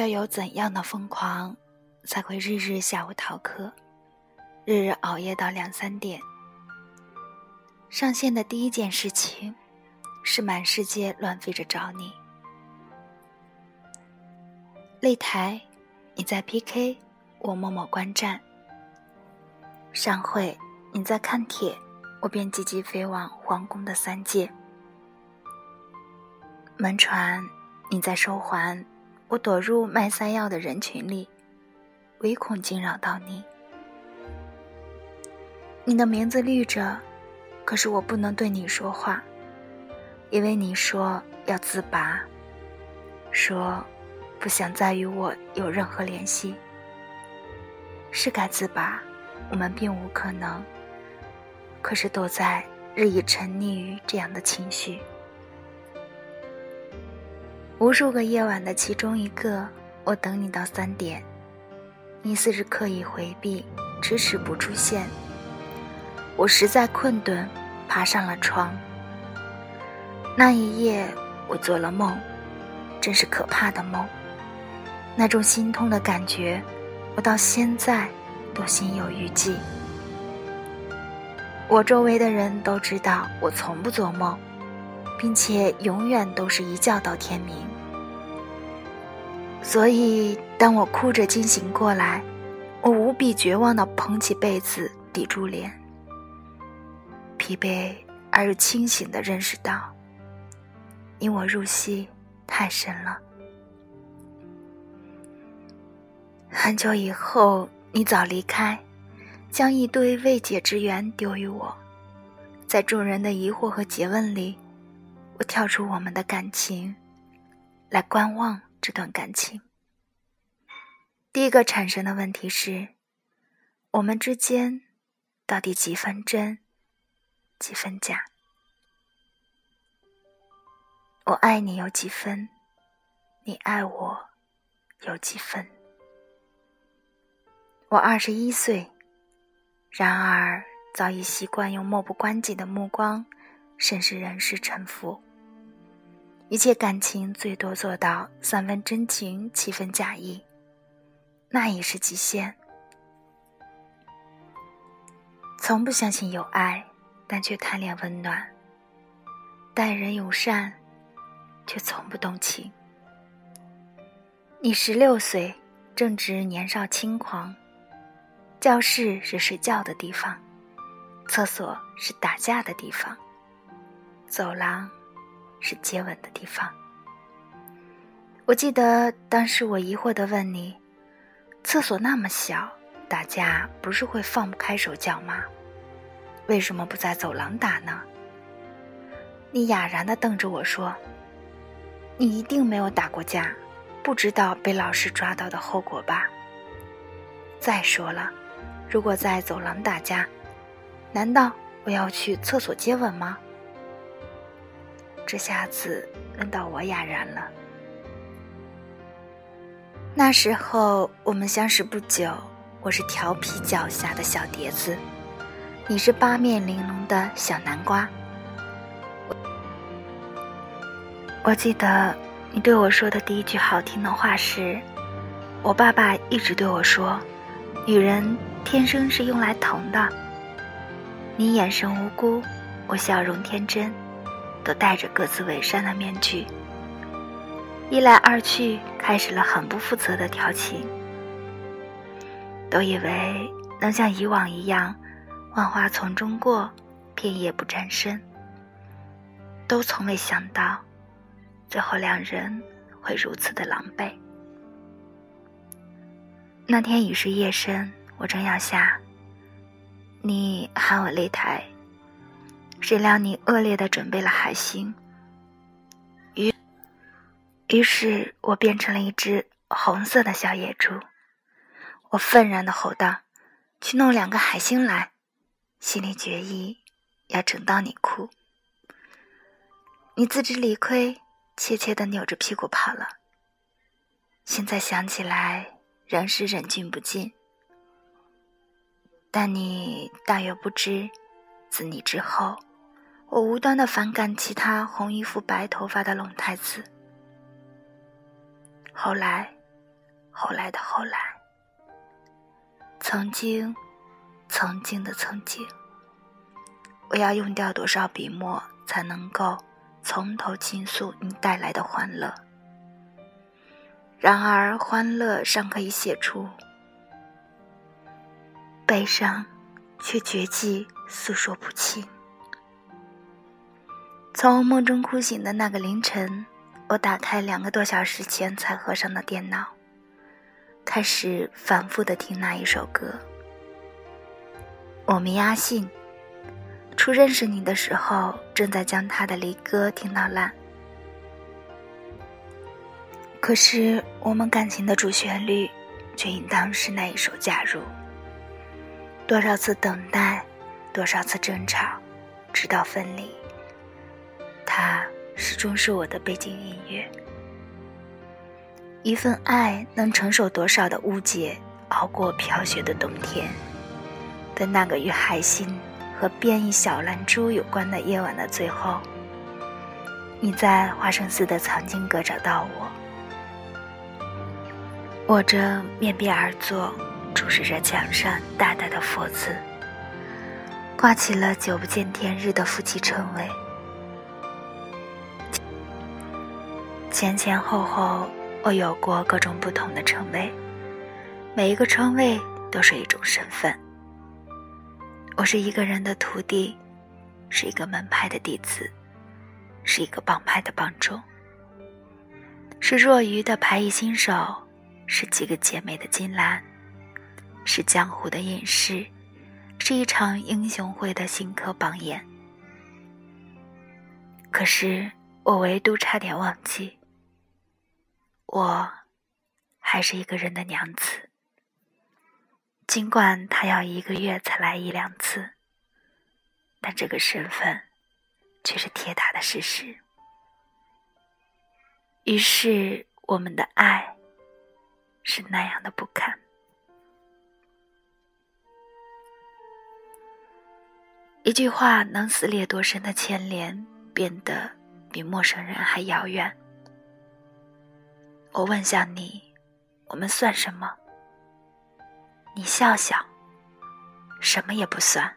要有怎样的疯狂，才会日日下午逃课，日日熬夜到两三点？上线的第一件事情，是满世界乱飞着找你。擂台，你在 PK，我默默观战。上会，你在看帖，我便急急飞往皇宫的三界。门船，你在收环。我躲入卖山药的人群里，唯恐惊扰到你。你的名字绿着，可是我不能对你说话，因为你说要自拔，说不想再与我有任何联系。是该自拔，我们并无可能，可是都在日益沉溺于这样的情绪。无数个夜晚的其中一个，我等你到三点，你似是刻意回避，迟迟不出现。我实在困顿，爬上了床。那一夜，我做了梦，真是可怕的梦。那种心痛的感觉，我到现在都心有余悸。我周围的人都知道我从不做梦，并且永远都是一觉到天明。所以，当我哭着惊醒过来，我无比绝望地捧起被子抵住脸，疲惫而又清醒地认识到，因我入戏太深了。很久以后，你早离开，将一堆未解之缘丢于我，在众人的疑惑和诘问里，我跳出我们的感情，来观望。这段感情，第一个产生的问题是：我们之间到底几分真，几分假？我爱你有几分，你爱我有几分？我二十一岁，然而早已习惯用漠不关己的目光审视人世沉浮。一切感情最多做到三分真情，七分假意，那也是极限。从不相信有爱，但却贪恋温暖；待人友善，却从不动情。你十六岁，正值年少轻狂，教室是睡觉的地方，厕所是打架的地方，走廊。是接吻的地方。我记得当时我疑惑的问你：“厕所那么小，打架不是会放不开手脚吗？为什么不在走廊打呢？”你哑然的瞪着我说：“你一定没有打过架，不知道被老师抓到的后果吧？再说了，如果在走廊打架，难道我要去厕所接吻吗？”这下子轮到我哑然了。那时候我们相识不久，我是调皮脚下的小碟子，你是八面玲珑的小南瓜。我记得你对我说的第一句好听的话是：“我爸爸一直对我说，女人天生是用来疼的。”你眼神无辜，我笑容天真。都戴着各自伪善的面具，一来二去，开始了很不负责的调情。都以为能像以往一样，万花丛中过，片叶不沾身。都从未想到，最后两人会如此的狼狈。那天已是夜深，我正要下，你喊我擂台。谁料你恶劣的准备了海星，于于是我变成了一只红色的小野猪。我愤然的吼道：“去弄两个海星来！”心里决意要整到你哭。你自知理亏，怯怯的扭着屁股跑了。现在想起来，仍是忍俊不禁。但你大约不知，自你之后。我无端的反感其他红衣服白头发的龙太子。后来，后来的后来，曾经，曾经的曾经，我要用掉多少笔墨才能够从头倾诉你带来的欢乐？然而，欢乐尚可以写出，悲伤却绝迹，诉说不清。从梦中哭醒的那个凌晨，我打开两个多小时前才合上的电脑，开始反复的听那一首歌。我们压信，初认识你的时候，正在将他的离歌听到烂。可是我们感情的主旋律，却应当是那一首《假如》。多少次等待，多少次争吵，直到分离。它始终是我的背景音乐。一份爱能承受多少的误解，熬过飘雪的冬天。在那个与海星和变异小蓝珠有关的夜晚的最后，你在华生寺的藏经阁找到我，我着面壁而坐，注视着墙上大大的佛字，挂起了久不见天日的夫妻称谓。前前后后，我有过各种不同的称谓，每一个称谓都是一种身份。我是一个人的徒弟，是一个门派的弟子，是一个帮派的帮众，是若愚的牌艺新手，是几个姐妹的金兰，是江湖的隐士，是一场英雄会的新科榜眼。可是我唯独差点忘记。我，还是一个人的娘子。尽管他要一个月才来一两次，但这个身份，却是铁打的事实。于是，我们的爱，是那样的不堪。一句话能撕裂多深的牵连，变得比陌生人还遥远。我问下你，我们算什么？你笑笑，什么也不算。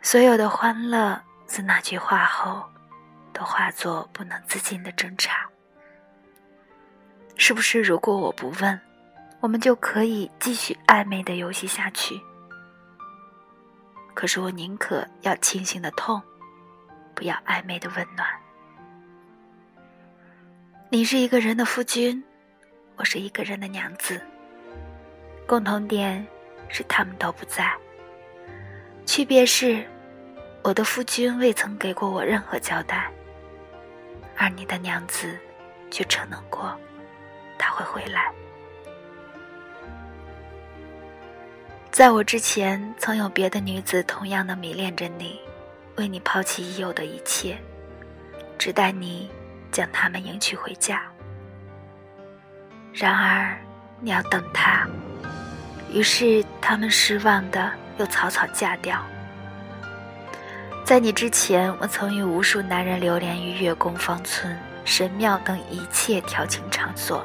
所有的欢乐，自那句话后，都化作不能自禁的挣扎。是不是？如果我不问，我们就可以继续暧昧的游戏下去？可是我宁可要清醒的痛，不要暧昧的温暖。你是一个人的夫君，我是一个人的娘子。共同点是他们都不在，区别是，我的夫君未曾给过我任何交代，而你的娘子却承诺过他会回来。在我之前，曾有别的女子同样的迷恋着你，为你抛弃已有的一切，只待你。将他们迎娶回家。然而，你要等他，于是他们失望的又草草嫁掉。在你之前，我曾与无数男人流连于月宫、芳村、神庙等一切调情场所，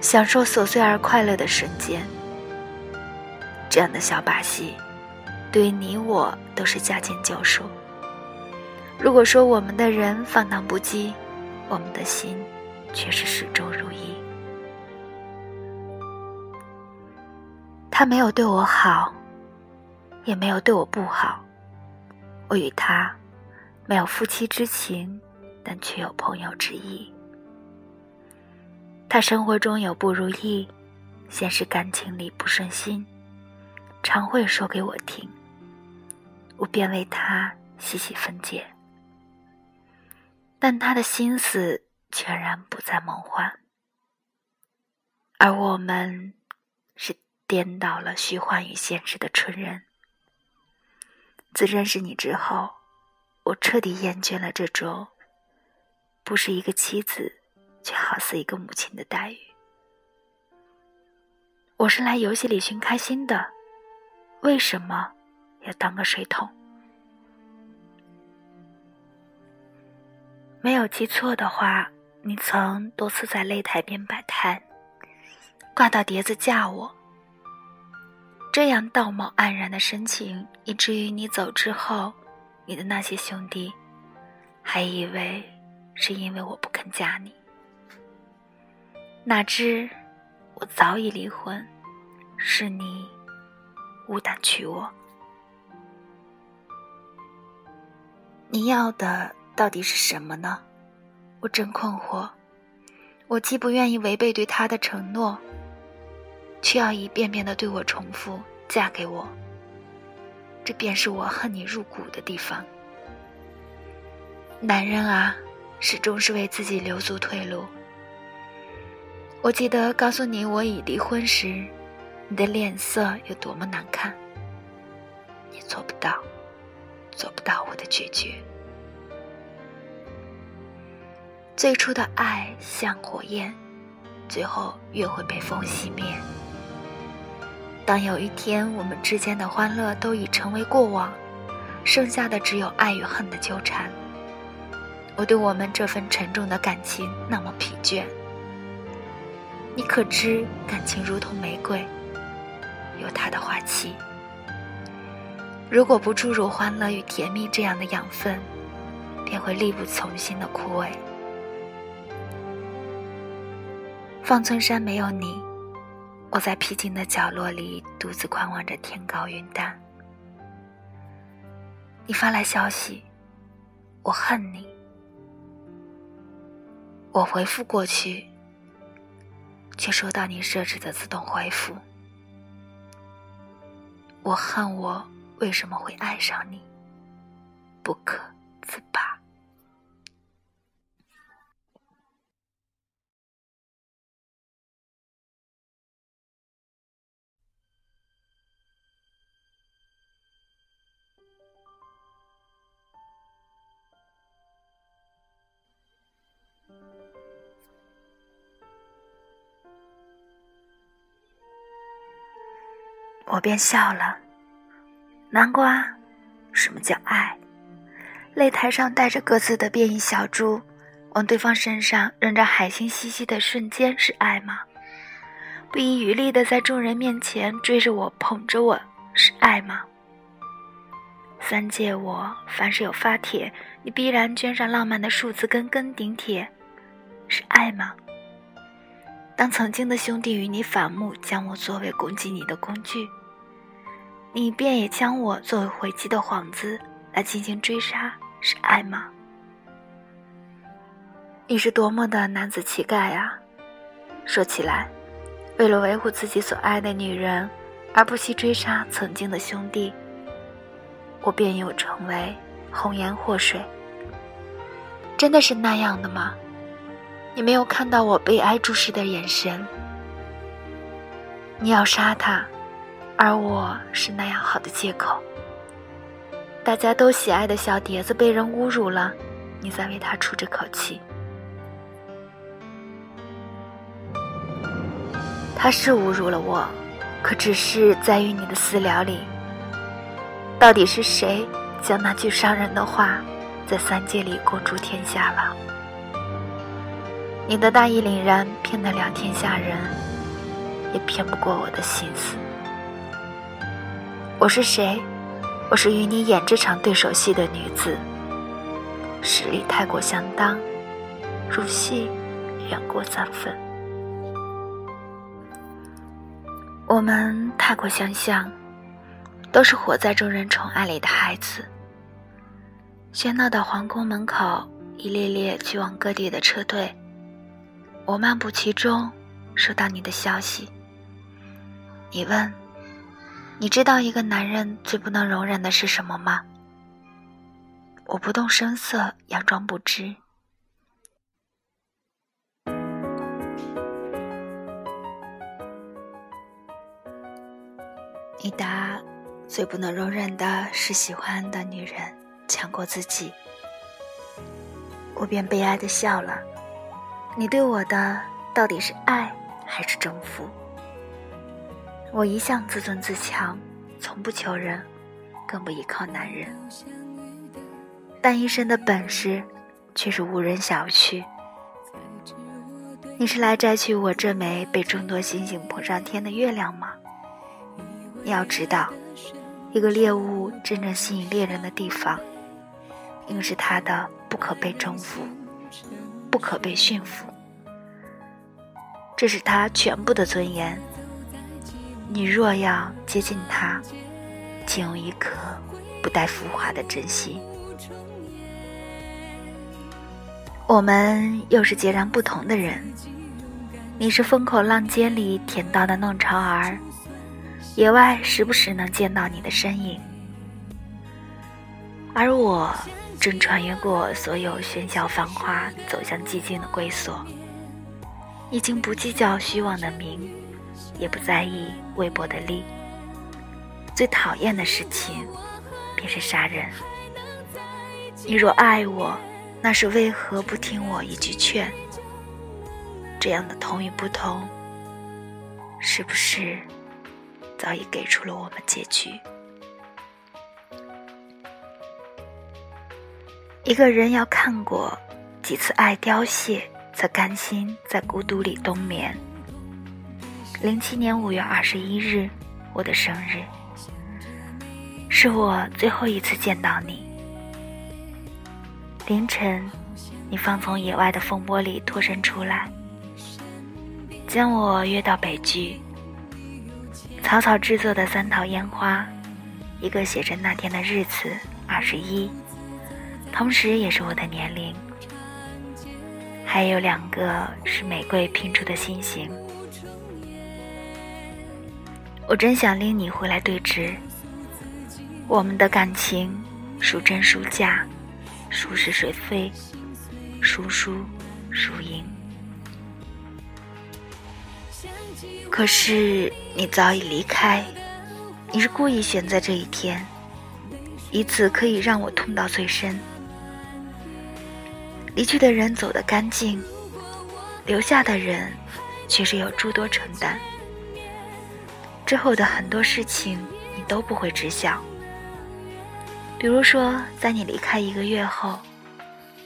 享受琐碎而快乐的瞬间。这样的小把戏，对于你我都是驾轻就熟。如果说我们的人放荡不羁，我们的心却是始终如一。他没有对我好，也没有对我不好。我与他没有夫妻之情，但却有朋友之意。他生活中有不如意，现实感情里不顺心，常会说给我听，我便为他细细分解。但他的心思全然不在梦幻，而我们是颠倒了虚幻与现实的纯人。自认识你之后，我彻底厌倦了这种不是一个妻子，却好似一个母亲的待遇。我是来游戏里寻开心的，为什么要当个水桶？没有记错的话，你曾多次在擂台边摆摊，挂到碟子嫁我。这样道貌岸然的深情，以至于你走之后，你的那些兄弟还以为是因为我不肯嫁你。哪知我早已离婚，是你无胆娶我。你要的到底是什么呢？我真困惑。我既不愿意违背对他的承诺。却要一遍遍的对我重复“嫁给我”，这便是我恨你入骨的地方。男人啊，始终是为自己留足退路。我记得告诉你我已离婚时，你的脸色有多么难看。你做不到，做不到我的决绝。最初的爱像火焰，最后越会被风熄灭。当有一天我们之间的欢乐都已成为过往，剩下的只有爱与恨的纠缠，我对我们这份沉重的感情那么疲倦。你可知感情如同玫瑰，有它的花期。如果不注入欢乐与甜蜜这样的养分，便会力不从心的枯萎。方寸山没有你。我在僻静的角落里独自观望着天高云淡。你发来消息，我恨你。我回复过去，却收到你设置的自动回复。我恨我为什么会爱上你，不可自拔。我便笑了。南瓜，什么叫爱？擂台上带着各自的变异小猪，往对方身上扔着海星嬉戏的瞬间是爱吗？不遗余力的在众人面前追着我捧着我是爱吗？三界我凡是有发帖，你必然捐上浪漫的数字跟跟顶帖，是爱吗？当曾经的兄弟与你反目，将我作为攻击你的工具。你便也将我作为回击的幌子来进行追杀，是爱吗？你是多么的男子气概啊！说起来，为了维护自己所爱的女人，而不惜追杀曾经的兄弟，我便又成为红颜祸水。真的是那样的吗？你没有看到我悲哀注视的眼神？你要杀他？而我是那样好的借口，大家都喜爱的小碟子被人侮辱了，你在为他出这口气。他是侮辱了我，可只是在于你的私聊里，到底是谁将那句伤人的话在三界里公诸天下了？你的大义凛然骗得了天下人，也骗不过我的心思。我是谁？我是与你演这场对手戏的女子，实力太过相当，入戏远过三分。我们太过相像，都是活在众人宠爱里的孩子。喧闹的皇宫门口，一列列去往各地的车队，我漫步其中，收到你的消息。你问。你知道一个男人最不能容忍的是什么吗？我不动声色，佯装不知。你答：最不能容忍的是喜欢的女人强过自己。我便悲哀的笑了。你对我的到底是爱还是征服？我一向自尊自强，从不求人，更不依靠男人。但一身的本事却是无人小觑。你是来摘取我这枚被众多星星捧上天的月亮吗？你要知道，一个猎物真正吸引猎人的地方，应是它的不可被征服、不可被驯服。这是他全部的尊严。你若要接近他，请用一颗不带浮华的真心。我们又是截然不同的人。你是风口浪尖里舔到的弄潮儿，野外时不时能见到你的身影，而我正穿越过所有喧嚣繁华，走向寂静的归所。已经不计较虚妄的名，也不在意微薄的利。最讨厌的事情，便是杀人。你若爱我，那是为何不听我一句劝？这样的同与不同，是不是早已给出了我们结局？一个人要看过几次爱凋谢。才甘心在孤独里冬眠。零七年五月二十一日，我的生日，是我最后一次见到你。凌晨，你方从野外的风波里脱身出来，将我约到北剧。草草制作的三套烟花，一个写着那天的日子二十一，同时也是我的年龄。还有两个是玫瑰拼出的心形，我真想拎你回来对质。我们的感情孰真孰假，孰是谁非，孰输孰赢？可是你早已离开，你是故意选择这一天，以此可以让我痛到最深。离去的人走得干净，留下的人却是有诸多承担。之后的很多事情你都不会知晓。比如说，在你离开一个月后，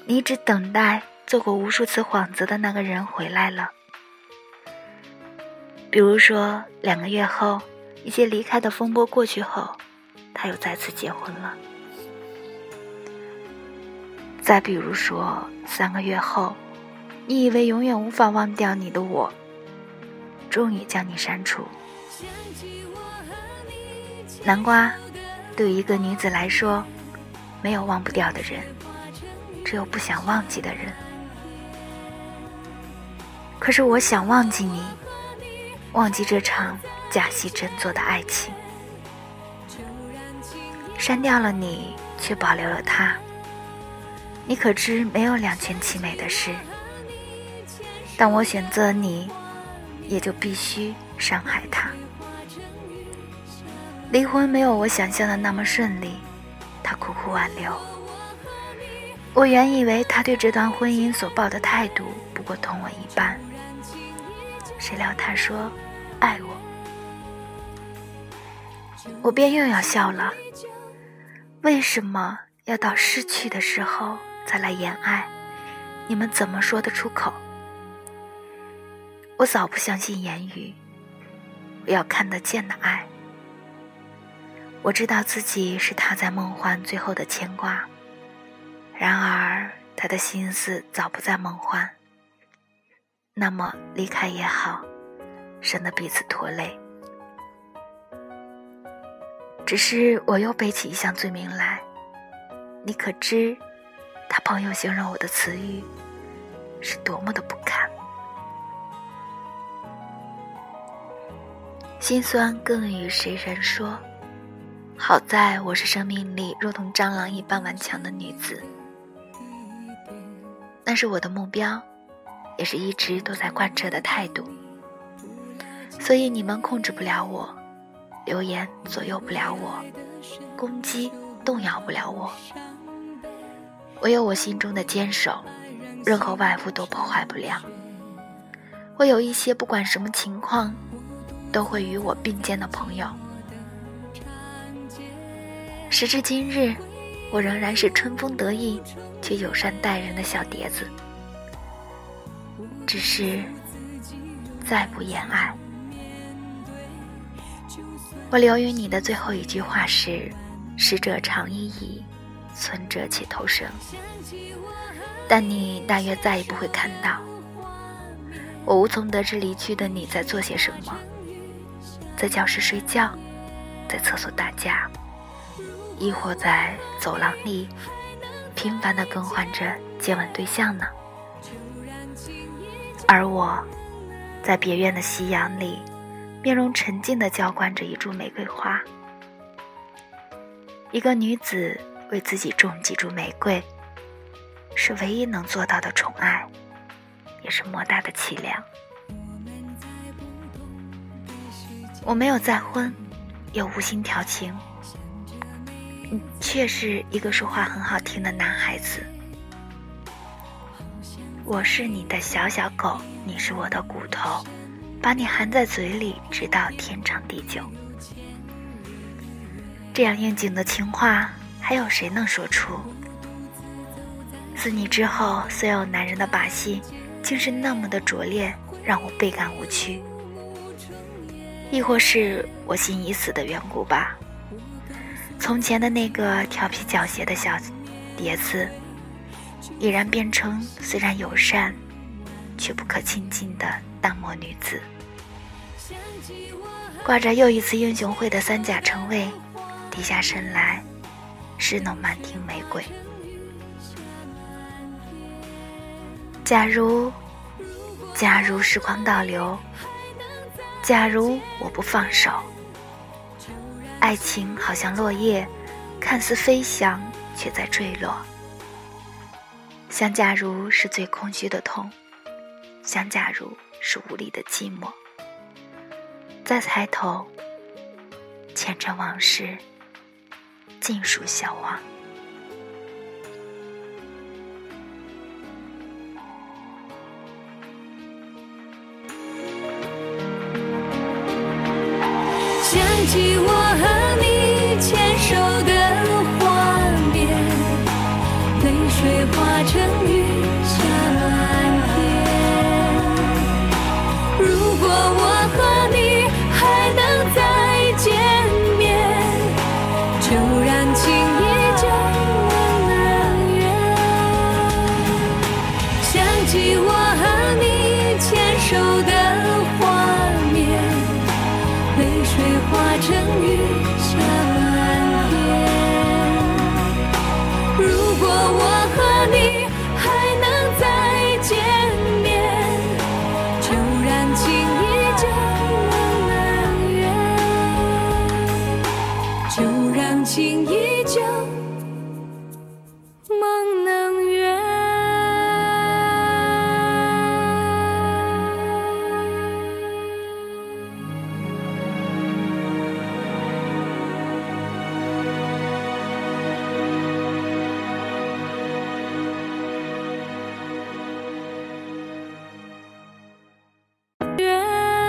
你一直等待做过无数次幌子的那个人回来了。比如说，两个月后，一些离开的风波过去后，他又再次结婚了。再比如说，三个月后，你以为永远无法忘掉你的我，终于将你删除。南瓜，对于一个女子来说，没有忘不掉的人，只有不想忘记的人。可是我想忘记你，忘记这场假戏真做的爱情，删掉了你，却保留了他。你可知没有两全其美的事？当我选择你，也就必须伤害他。离婚没有我想象的那么顺利，他苦苦挽留。我原以为他对这段婚姻所抱的态度不过同我一般，谁料他说爱我，我便又要笑了。为什么要到失去的时候？再来言爱，你们怎么说得出口？我早不相信言语，我要看得见的爱。我知道自己是他在梦幻最后的牵挂，然而他的心思早不在梦幻。那么离开也好，省得彼此拖累。只是我又背起一项罪名来，你可知？他朋友形容我的词语是多么的不堪，心酸更与谁人说？好在我是生命里如同蟑螂一般顽强的女子，那是我的目标，也是一直都在贯彻的态度。所以你们控制不了我，流言左右不了我，攻击动摇不了我。我有我心中的坚守，任何外物都破坏不了。我有一些不管什么情况，都会与我并肩的朋友。时至今日，我仍然是春风得意却友善待人的小碟子。只是再不言爱。我留于你的最后一句话是：“逝者长已矣，存者且偷生。”但你大约再也不会看到。我无从得知离去的你在做些什么，在教室睡觉，在厕所打架，亦或在走廊里频繁地更换着接吻对象呢？而我，在别院的夕阳里，面容沉静地浇灌着一株玫瑰花。一个女子为自己种几株玫瑰，是唯一能做到的宠爱，也是莫大的凄凉。我没有再婚，也无心调情，你却是一个说话很好听的男孩子。我是你的小小狗，你是我的骨头，把你含在嘴里，直到天长地久。这样应景的情话，还有谁能说出？自你之后，所有男人的把戏，竟是那么的拙劣，让我倍感无趣。亦或是我心已死的缘故吧？从前的那个调皮狡黠的小碟子。已然变成虽然友善，却不可亲近的淡漠女子。挂着又一次英雄会的三甲称谓，低下身来，是那满庭玫瑰。假如，假如时光倒流，假如我不放手，爱情好像落叶，看似飞翔，却在坠落。想，假如是最空虚的痛；想，假如是无力的寂寞。再抬头，前尘往事尽数消亡。